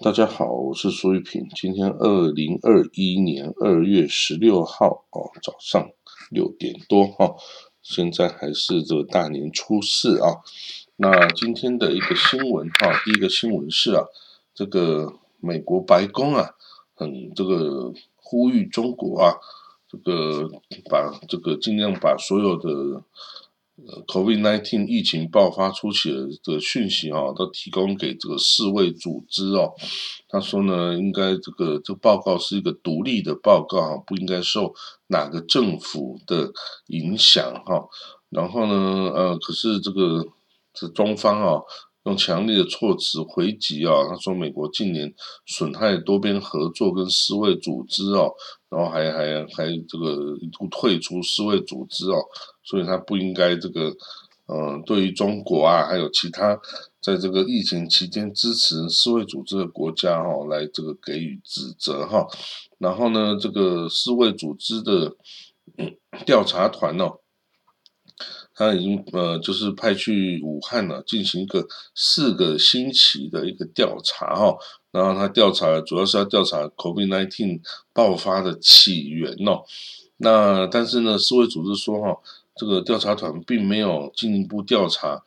大家好，我是苏玉平。今天二零二一年二月十六号哦，早上六点多哈，现在还是这个大年初四啊。那今天的一个新闻哈，第一个新闻是啊，这个美国白宫啊，很这个呼吁中国啊，这个把这个尽量把所有的。呃，COVID-19 疫情爆发初期的讯息啊，都提供给这个世卫组织哦。他说呢，应该这个这个报告是一个独立的报告啊，不应该受哪个政府的影响哈。然后呢，呃，可是这个这中方啊。用强烈的措辞回击啊！他说，美国近年损害多边合作跟世卫组织哦，然后还还还这个一度退出世卫组织哦，所以他不应该这个，嗯，对于中国啊，还有其他在这个疫情期间支持世卫组织的国家哈，来这个给予指责哈。然后呢，这个世卫组织的调查团哦。他已经呃，就是派去武汉了，进行一个四个星期的一个调查哈。然后他调查主要是要调查 COVID-19 爆发的起源哦。那但是呢，世卫组织说哈，这个调查团并没有进一步调查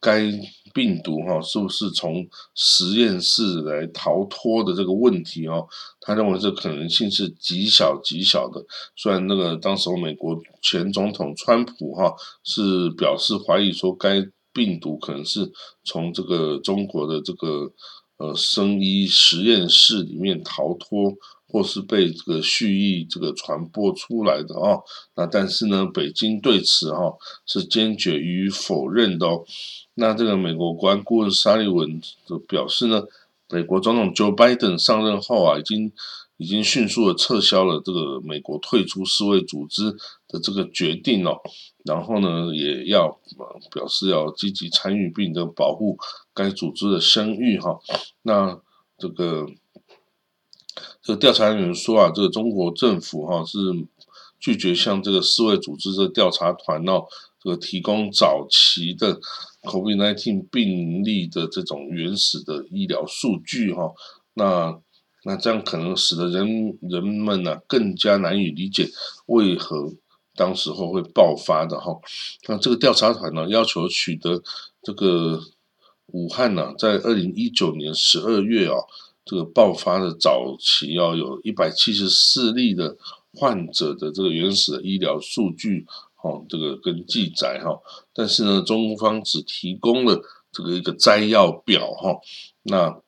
该。病毒哈是不是从实验室来逃脱的这个问题哦？他认为这可能性是极小极小的。虽然那个当时美国前总统川普哈是表示怀疑说该病毒可能是从这个中国的这个呃生医实验室里面逃脱，或是被这个蓄意这个传播出来的哦。那但是呢，北京对此哈是坚决予以否认的哦。那这个美国国安顾问沙利文就表示呢，美国总统 Joe Biden 上任后啊，已经已经迅速的撤销了这个美国退出世卫组织的这个决定哦，然后呢，也要表示要积极参与并的保护该组织的声誉哈。那这个这个调查人员说啊，这个中国政府哈是拒绝向这个世卫组织的调查团哦，这个提供早期的。COVID-19 病例的这种原始的医疗数据哈，那那这样可能使得人人们呢更加难以理解为何当时候会爆发的哈。那这个调查团呢要求取得这个武汉呢在二零一九年十二月啊这个爆发的早期要有一百七十四例的患者的这个原始的医疗数据。哦，这个跟记载哈，但是呢，中方只提供了这个一个摘要表哈，那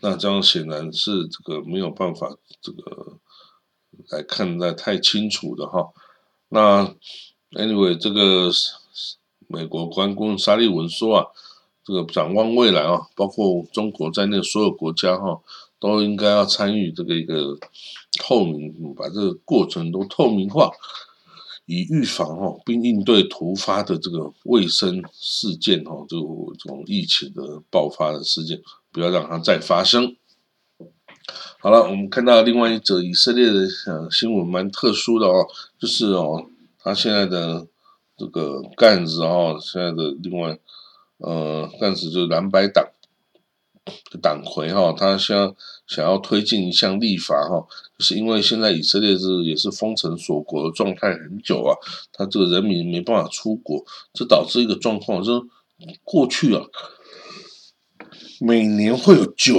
那这样显然是这个没有办法这个来看待太清楚的哈。那 anyway，这个美国关公沙利文说啊，这个展望未来啊，包括中国在内所有国家哈，都应该要参与这个一个透明，把这个过程都透明化。以预防哦，并应对突发的这个卫生事件哦，就这种疫情的爆发的事件，不要让它再发生。好了，我们看到另外一则以色列的新闻，蛮特殊的哦，就是哦，他现在的这个干子哦，现在的另外呃干子就是蓝白党。党魁哈，他想想要推进一项立法哈，就是因为现在以色列是也是封城锁国的状态很久啊，他这个人民没办法出国，这导致一个状况，就是过去啊，每年会有九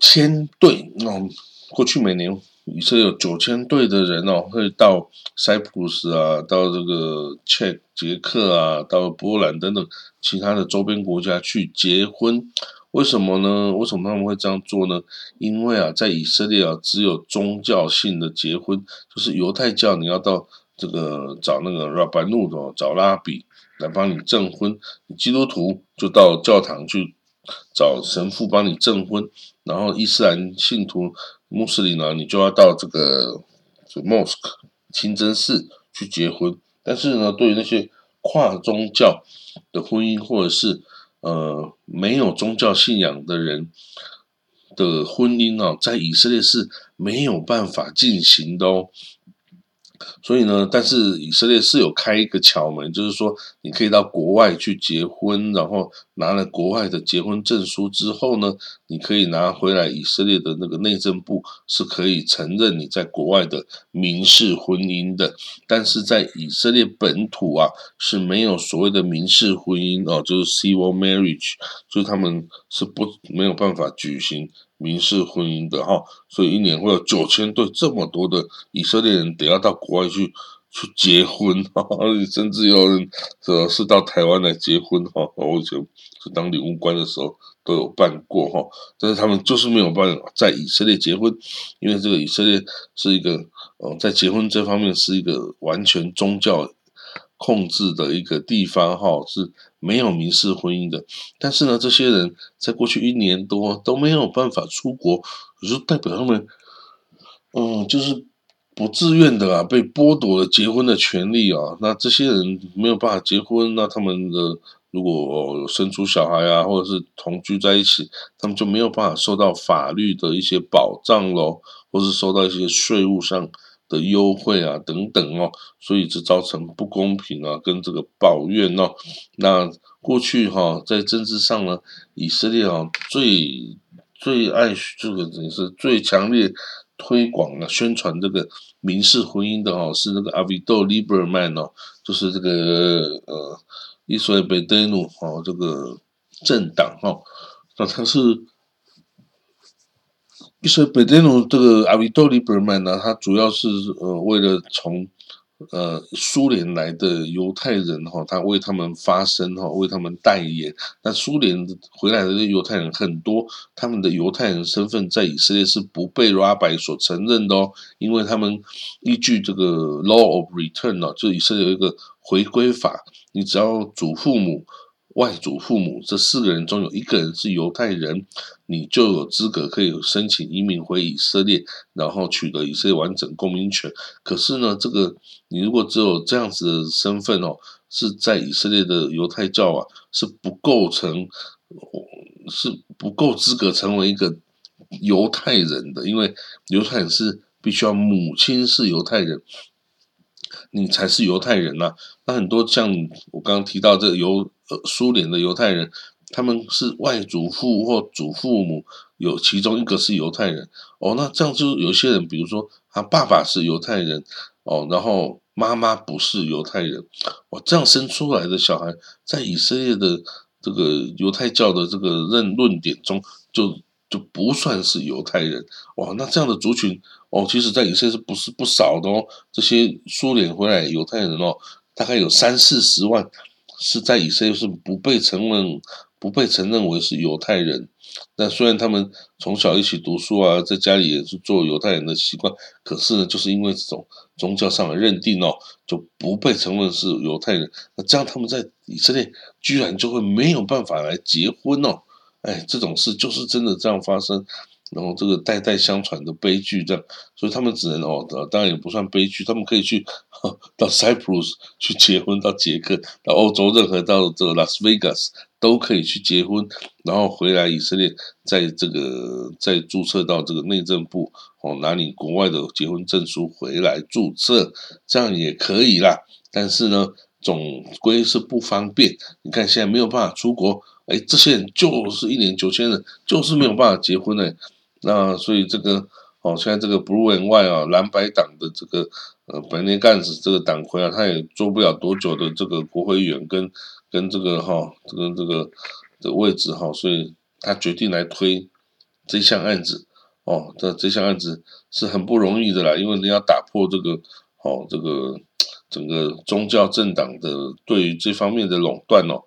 千队，那过去每年以色列有九千队的人哦，会到塞浦路斯啊，到这个捷捷克啊，到波兰等等其他的周边国家去结婚。为什么呢？为什么他们会这样做呢？因为啊，在以色列啊，只有宗教性的结婚，就是犹太教，你要到这个找那个 Rabbi 的找拉比来帮你证婚；基督徒就到教堂去找神父帮你证婚；然后伊斯兰信徒、穆斯林呢，你就要到这个 mosque 清真寺去结婚。但是呢，对于那些跨宗教的婚姻，或者是呃，没有宗教信仰的人的婚姻啊，在以色列是没有办法进行的哦。所以呢，但是以色列是有开一个窍门，就是说你可以到国外去结婚，然后拿了国外的结婚证书之后呢，你可以拿回来以色列的那个内政部是可以承认你在国外的民事婚姻的，但是在以色列本土啊是没有所谓的民事婚姻哦，就是 civil marriage，就是他们是不没有办法举行民事婚姻的哈，所以一年会有九千对这么多的以色列人得要到国外去。去结婚哈，甚至有人说是到台湾来结婚哈。我以前是当领务官的时候都有办过哈，但是他们就是没有办法在以色列结婚，因为这个以色列是一个呃，在结婚这方面是一个完全宗教控制的一个地方哈，是没有民事婚姻的。但是呢，这些人在过去一年多都没有办法出国，就代表他们嗯，就是。不自愿的啊，被剥夺了结婚的权利啊。那这些人没有办法结婚，那他们的如果生出小孩啊，或者是同居在一起，他们就没有办法受到法律的一些保障喽，或是受到一些税务上的优惠啊等等哦。所以这造成不公平啊，跟这个抱怨哦。那过去哈，在政治上呢，以色列啊最最爱这个也是最强烈。推广啊，宣传这个民事婚姻的哦，是那个阿维多·利伯曼哦，就是这个呃，伊索贝德努哦，这个政党哈，那他是伊索尔贝德努这个阿维多·利伯曼呢，他主要是呃，为了从。呃，苏联来的犹太人哈，他为他们发声哈，为他们代言。那苏联回来的犹太人很多，他们的犹太人身份在以色列是不被 Rabbi 所承认的哦，因为他们依据这个 Law of Return 哦，就以色列有一个回归法，你只要祖父母。外祖父母这四个人中有一个人是犹太人，你就有资格可以申请移民回以色列，然后取得以色列完整公民权。可是呢，这个你如果只有这样子的身份哦，是在以色列的犹太教啊，是不构成，是不够资格成为一个犹太人的，因为犹太人是必须要母亲是犹太人。你才是犹太人呐！那很多像我刚刚提到这个犹苏联的犹太人，他们是外祖父或祖父母有其中一个是犹太人哦，那这样就有些人，比如说他爸爸是犹太人哦，然后妈妈不是犹太人，哇，这样生出来的小孩在以色列的这个犹太教的这个认论点中就。就不算是犹太人哇，那这样的族群哦，其实在以色列是不是不少的哦？这些苏联回来犹太人哦，大概有三四十万是在以色列是不被承认、不被承认为是犹太人。那虽然他们从小一起读书啊，在家里也是做犹太人的习惯，可是呢，就是因为这种宗教上的认定哦，就不被承认是犹太人。那这样他们在以色列居然就会没有办法来结婚哦。哎，这种事就是真的这样发生，然后这个代代相传的悲剧这样，所以他们只能哦，当然也不算悲剧，他们可以去到 Cyprus 去结婚，到捷克、到欧洲任何到这个 Las Vegas 都可以去结婚，然后回来以色列，在这个再注册到这个内政部哦，拿你国外的结婚证书回来注册，这样也可以啦。但是呢，总归是不方便。你看现在没有办法出国。哎，这些人就是一年九千人，就是没有办法结婚哎。那所以这个哦，现在这个 Blue and White 啊，蓝白党的这个呃本内干子这个党魁啊，他也做不了多久的这个国会议员跟跟这个哈这个这个的位置哈，所以他决定来推这项案子哦。这这项案子是很不容易的啦，因为你要打破这个哦这个整个宗教政党的对于这方面的垄断哦。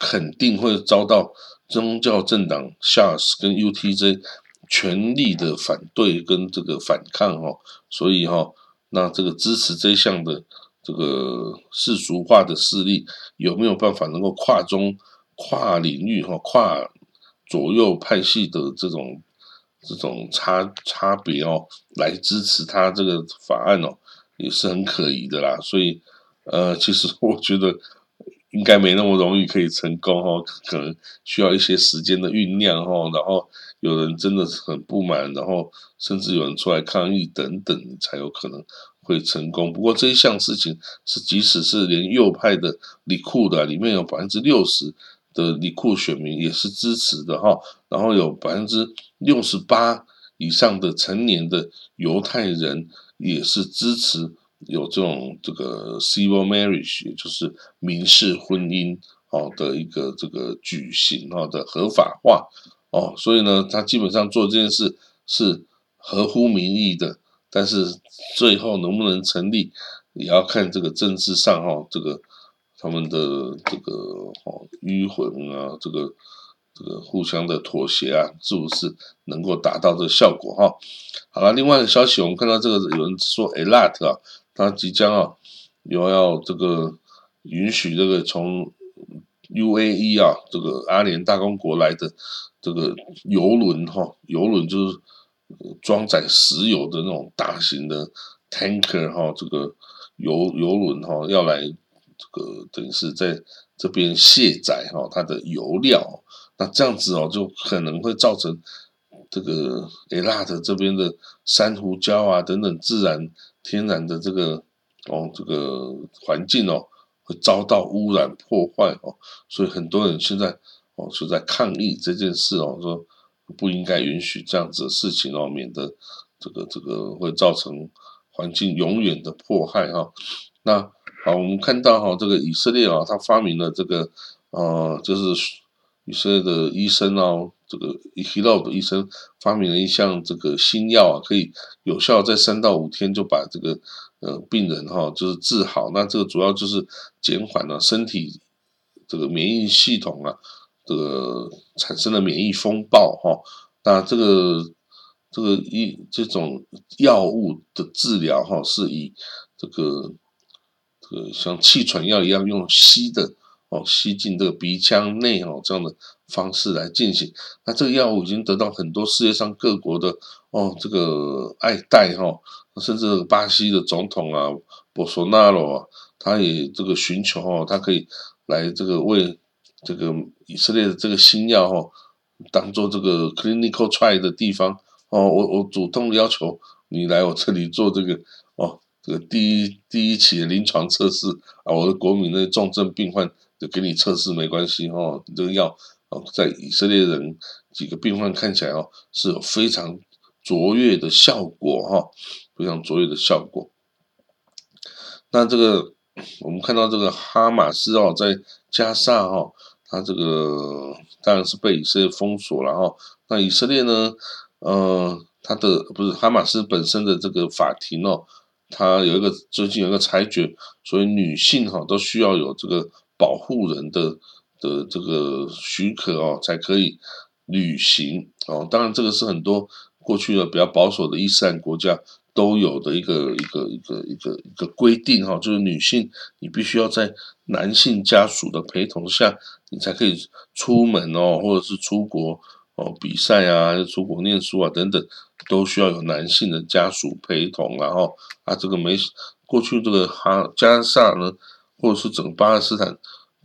肯定会遭到宗教政党 Shas 跟 UTJ 全力的反对跟这个反抗哦，所以哈，那这个支持这项的这个世俗化的势力有没有办法能够跨中跨领域哈跨左右派系的这种这种差差别哦，来支持他这个法案哦，也是很可疑的啦。所以呃，其实我觉得。应该没那么容易可以成功哈，可能需要一些时间的酝酿哈，然后有人真的是很不满，然后甚至有人出来抗议等等，才有可能会成功。不过这一项事情是，即使是连右派的里库的里面有百分之六十的里库选民也是支持的哈，然后有百分之六十八以上的成年的犹太人也是支持有这种这个 civil marriage，也就是民事婚姻哦的一个这个举行哦的合法化哦，所以呢，他基本上做这件事是合乎民意的，但是最后能不能成立，也要看这个政治上哈这个。他们的这个哦迂回啊，这个这个互相的妥协啊，是不是能够达到这个效果哈？好了，另外的消息，我们看到这个有人说，Alat 啊，他即将啊有要这个允许这个从 UAE 啊这个阿联大公国来的这个油轮哈，油轮就是装载石油的那种大型的 tanker 哈，这个油油轮哈要来。这个等于是在这边卸载哈，它的油料，那这样子哦，就可能会造成这个 Elat 这边的珊瑚礁啊等等自然天然的这个哦这个环境哦，会遭到污染破坏哦，所以很多人现在哦是在抗议这件事哦，说不应该允许这样子的事情哦，免得这个这个会造成环境永远的迫害哈，那。好，我们看到哈，这个以色列啊，他发明了这个，呃，就是以色列的医生哦，这个伊希洛的医生发明了一项这个新药啊，可以有效在三到五天就把这个呃病人哈，就是治好。那这个主要就是减缓了身体这个免疫系统啊，这个产生了免疫风暴哈。那这个这个一这种药物的治疗哈，是以这个。这个，像气喘药一样用吸的哦，吸进这个鼻腔内哦，这样的方式来进行。那这个药物已经得到很多世界上各国的哦这个爱戴哈，甚至巴西的总统啊，博索纳罗啊，他也这个寻求哦，他可以来这个为这个以色列的这个新药哈，当做这个 clinical trial 的地方哦，我我主动要求你来我这里做这个哦。这个第一第一起的临床测试啊，我的国民的重症病患就给你测试没关系哦，这个药哦，在以色列人几个病患看起来哦是有非常卓越的效果哈，非常卓越的效果。那这个我们看到这个哈马斯哦，在加沙哦，他这个当然是被以色列封锁了哈。那以色列呢，呃，他的不是哈马斯本身的这个法庭哦。他有一个最近有一个裁决，所以女性哈都需要有这个保护人的的这个许可哦，才可以履行哦。当然，这个是很多过去的比较保守的伊斯兰国家都有的一个一个一个一个一个规定哈，就是女性你必须要在男性家属的陪同下，你才可以出门哦，或者是出国哦比赛啊，出国念书啊等等。都需要有男性的家属陪同，然后啊，这个没过去这个哈加沙呢，或者是整个巴勒斯坦，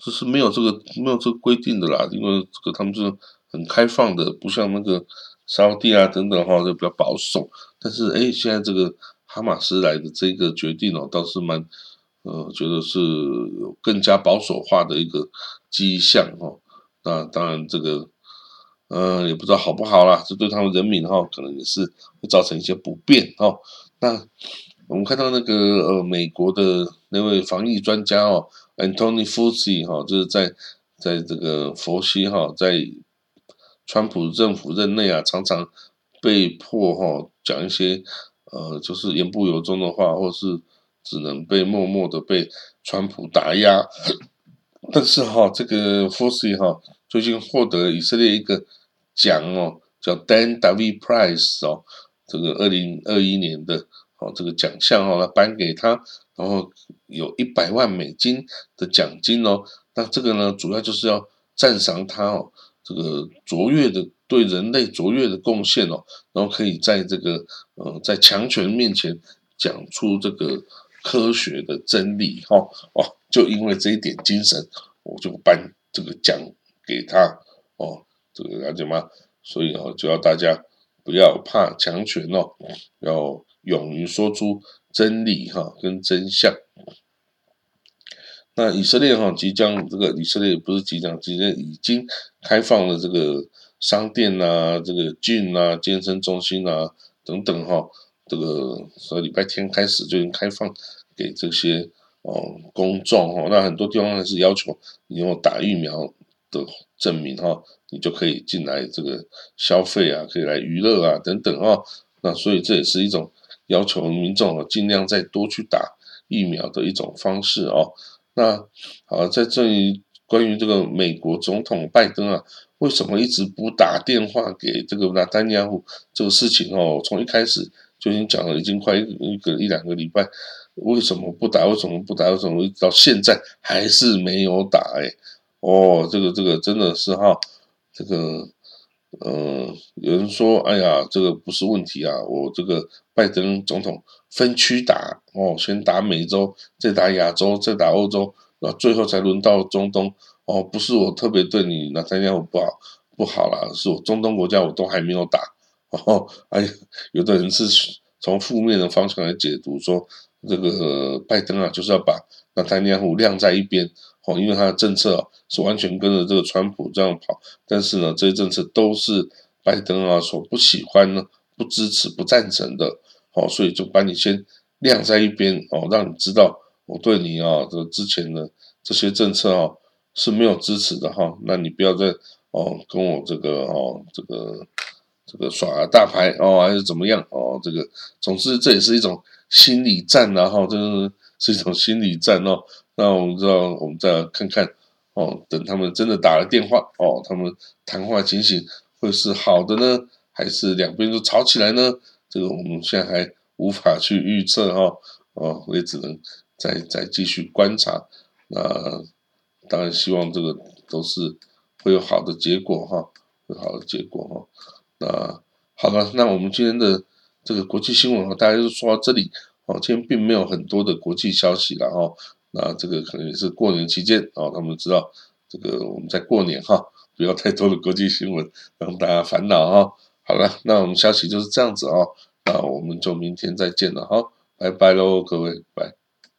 这是没有这个没有这个规定的啦，因为这个他们是很开放的，不像那个沙地啊等等哈，就比较保守。但是哎，现在这个哈马斯来的这个决定哦，倒是蛮呃，觉得是有更加保守化的一个迹象哦。那当然这个。嗯，也不知道好不好啦，这对他们人民哈，可能也是会造成一些不便哈。那我们看到那个呃，美国的那位防疫专家哦，Antony Fauci 哈，就是在在这个佛西哈，在川普政府任内啊，常常被迫哈讲一些呃，就是言不由衷的话，或是只能被默默的被川普打压。但是哈，这个 Fauci 哈，最近获得以色列一个。奖哦，叫 Dan David Prize 哦，这个二零二一年的哦这个奖项哦，他颁给他，然后有一百万美金的奖金哦。那这个呢，主要就是要赞赏他哦，这个卓越的对人类卓越的贡献哦，然后可以在这个呃在强权面前讲出这个科学的真理哈哦，就因为这一点精神，我就颁这个奖给他哦。这个了解吗？所以哦，就要大家不要怕强权哦，要勇于说出真理哈跟真相。那以色列哈即将这个以色列不是即将，即将已经开放了这个商店啊，这个 gym 啊，健身中心啊等等哈，这个从礼拜天开始就已经开放给这些哦公众哈。那很多地方还是要求你有打疫苗的证明哈，你就可以进来这个消费啊，可以来娱乐啊等等啊。那所以这也是一种要求民众尽量再多去打疫苗的一种方式哦。那好，在这里关于这个美国总统拜登啊，为什么一直不打电话给这个纳丹亚胡这个事情哦？从一开始就已经讲了，已经快一个一两个礼拜，为什么不打？为什么不打？为什么到现在还是没有打？哎，哦，这个这个真的是哈，这个嗯，有人说，哎呀，这个不是问题啊，我这个拜登总统。分区打哦，先打美洲，再打亚洲，再打欧洲，然后最后才轮到中东哦。不是我特别对你那三家我不好不好啦，是我中东国家我都还没有打哦。哎，有的人是从负面的方向来解读，说这个拜登啊就是要把那丹尼亚胡晾在一边哦，因为他的政策啊是完全跟着这个川普这样跑，但是呢这些政策都是拜登啊所不喜欢呢、不支持、不赞成的。哦，所以就把你先晾在一边哦，让你知道我对你啊这之前的这些政策哦是没有支持的哈。那你不要再哦跟我这个哦这个这个耍大牌哦，还是怎么样哦？这个总之这也是一种心理战然后这是是一种心理战哦。那我们知道，我们再看看哦，等他们真的打了电话哦，他们谈话情形会是好的呢，还是两边都吵起来呢？这个我们现在还无法去预测哈，哦，也只能再再继续观察。那当然希望这个都是会有好的结果哈，有好的结果哈。那好了，那我们今天的这个国际新闻大家就说到这里哦。今天并没有很多的国际消息了哈。那这个可能也是过年期间啊，他们知道这个我们在过年哈，不要太多的国际新闻让大家烦恼哈。好了，那我们消息就是这样子哦，那我们就明天再见了哈，拜拜喽，各位，拜。